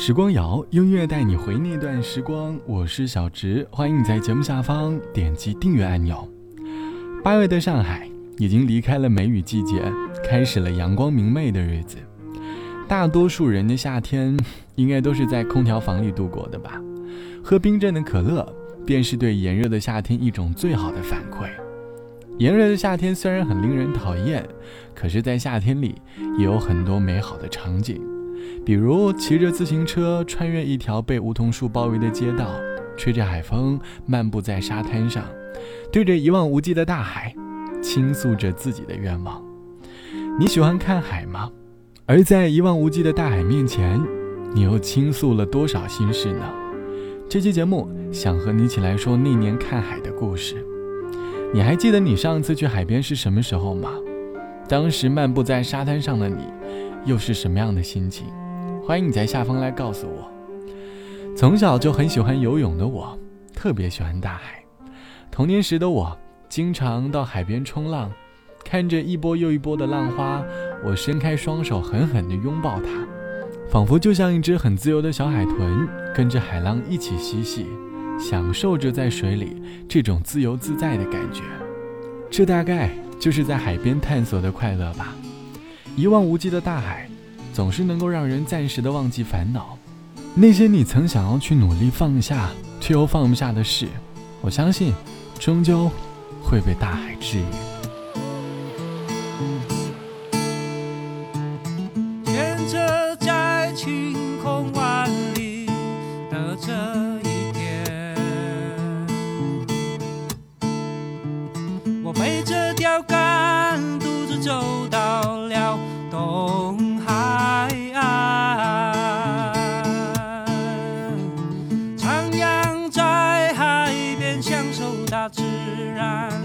时光谣音乐带你回那段时光，我是小植，欢迎你在节目下方点击订阅按钮。八月的上海已经离开了梅雨季节，开始了阳光明媚的日子。大多数人的夏天应该都是在空调房里度过的吧？喝冰镇的可乐，便是对炎热的夏天一种最好的反馈。炎热的夏天虽然很令人讨厌，可是，在夏天里也有很多美好的场景。比如骑着自行车穿越一条被梧桐树包围的街道，吹着海风漫步在沙滩上，对着一望无际的大海，倾诉着自己的愿望。你喜欢看海吗？而在一望无际的大海面前，你又倾诉了多少心事呢？这期节目想和你一起来说那年看海的故事。你还记得你上次去海边是什么时候吗？当时漫步在沙滩上的你，又是什么样的心情？欢迎你在下方来告诉我。从小就很喜欢游泳的我，特别喜欢大海。童年时的我，经常到海边冲浪，看着一波又一波的浪花，我伸开双手，狠狠地拥抱它，仿佛就像一只很自由的小海豚，跟着海浪一起嬉戏，享受着在水里这种自由自在的感觉。这大概就是在海边探索的快乐吧。一望无际的大海。总是能够让人暂时的忘记烦恼，那些你曾想要去努力放下却又放不下的事，我相信，终究会被大海治愈。天真自然。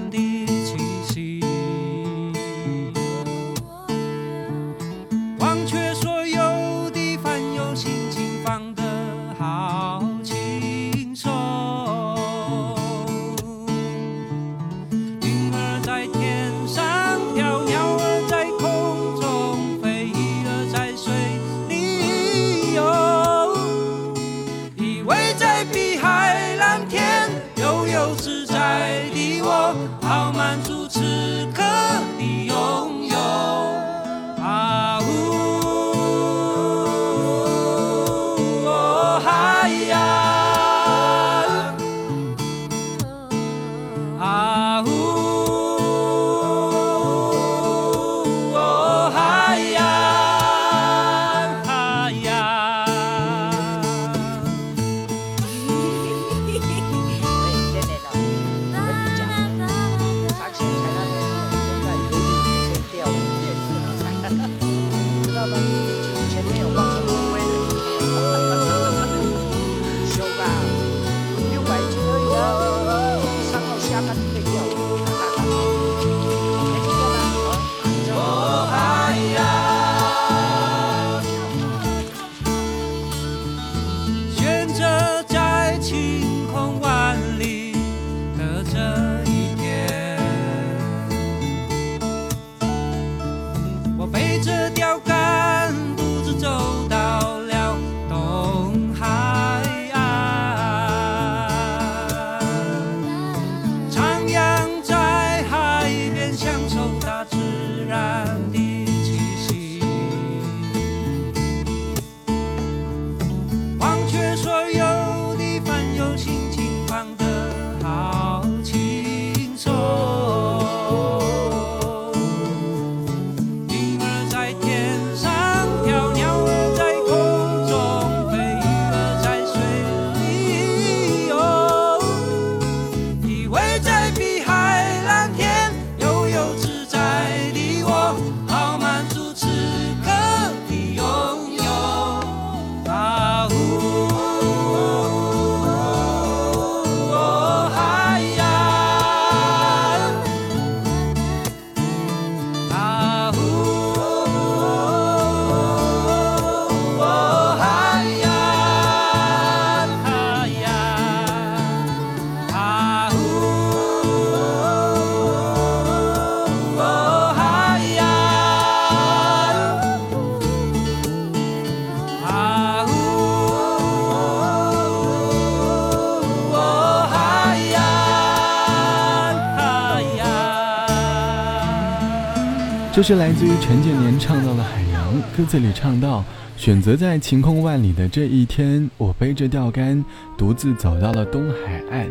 这是来自于陈建年唱到的《海洋》，歌词里唱到：选择在晴空万里的这一天，我背着钓竿，独自走到了东海岸，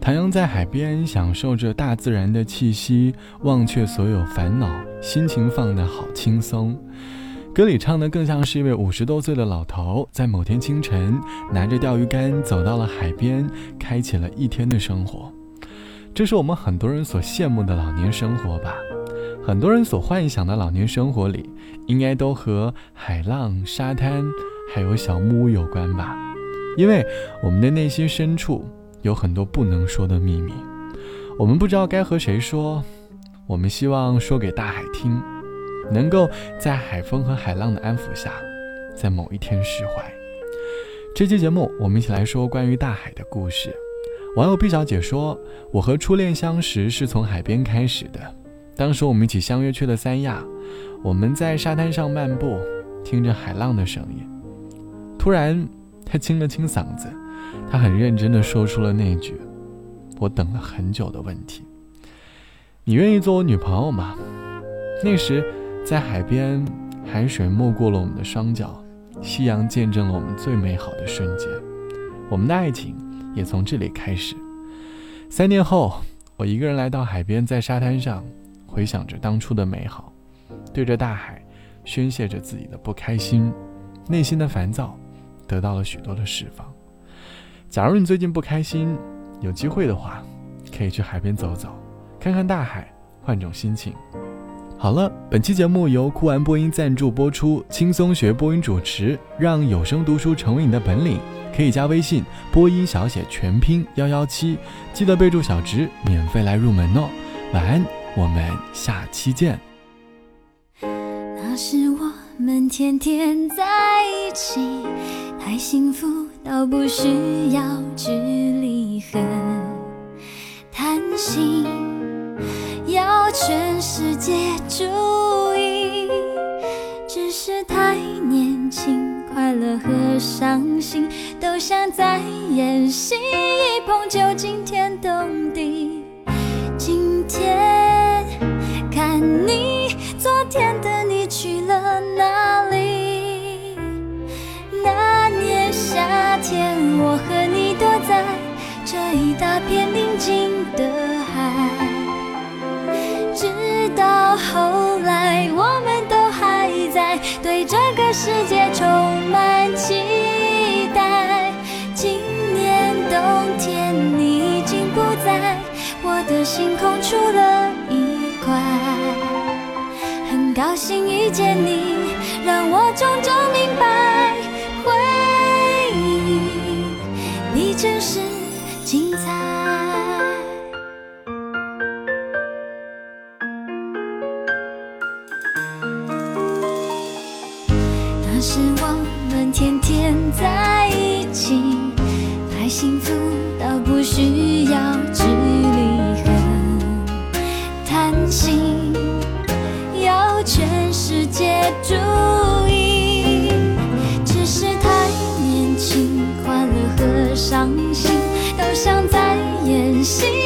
徜徉在海边，享受着大自然的气息，忘却所有烦恼，心情放得好轻松。歌里唱的更像是一位五十多岁的老头，在某天清晨，拿着钓鱼竿走到了海边，开启了一天的生活。这是我们很多人所羡慕的老年生活吧。很多人所幻想的老年生活里，应该都和海浪、沙滩，还有小木屋有关吧？因为我们的内心深处有很多不能说的秘密，我们不知道该和谁说。我们希望说给大海听，能够在海风和海浪的安抚下，在某一天释怀。这期节目，我们一起来说关于大海的故事。网友毕小姐说：“我和初恋相识是从海边开始的。”当时我们一起相约去了三亚，我们在沙滩上漫步，听着海浪的声音。突然，他清了清嗓子，他很认真地说出了那句我等了很久的问题：“你愿意做我女朋友吗？”那时，在海边，海水没过了我们的双脚，夕阳见证了我们最美好的瞬间，我们的爱情也从这里开始。三年后，我一个人来到海边，在沙滩上。回想着当初的美好，对着大海宣泄着自己的不开心，内心的烦躁得到了许多的释放。假如你最近不开心，有机会的话，可以去海边走走，看看大海，换种心情。好了，本期节目由酷玩播音赞助播出，轻松学播音主持，让有声读书成为你的本领。可以加微信播音小写全拼幺幺七，记得备注小直，免费来入门哦。晚安。我们下期见。那时我们天天在一起，太幸福到不需要距离和贪心，要全世界注意。只是太年轻，快乐和伤心都像在演戏，一碰就惊天动地。大片宁静的海，直到后来，我们都还在对这个世界充满期待。今年冬天，你已经不在我的星空，出了一块。很高兴遇见你，让我终究明白，回忆你真是精彩。那时我们天天在一起，太幸福到不需要距离和贪心。要全世界注心。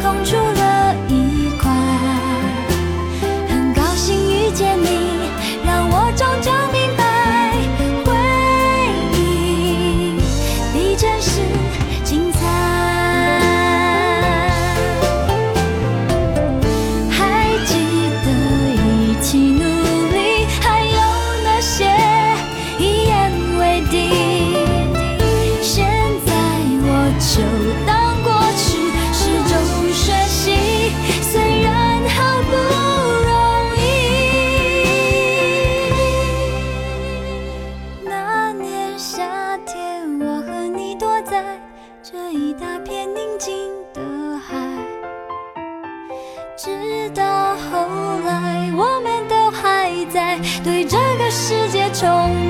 空中那片宁静的海，直到后来我们都还在对这个世界充满。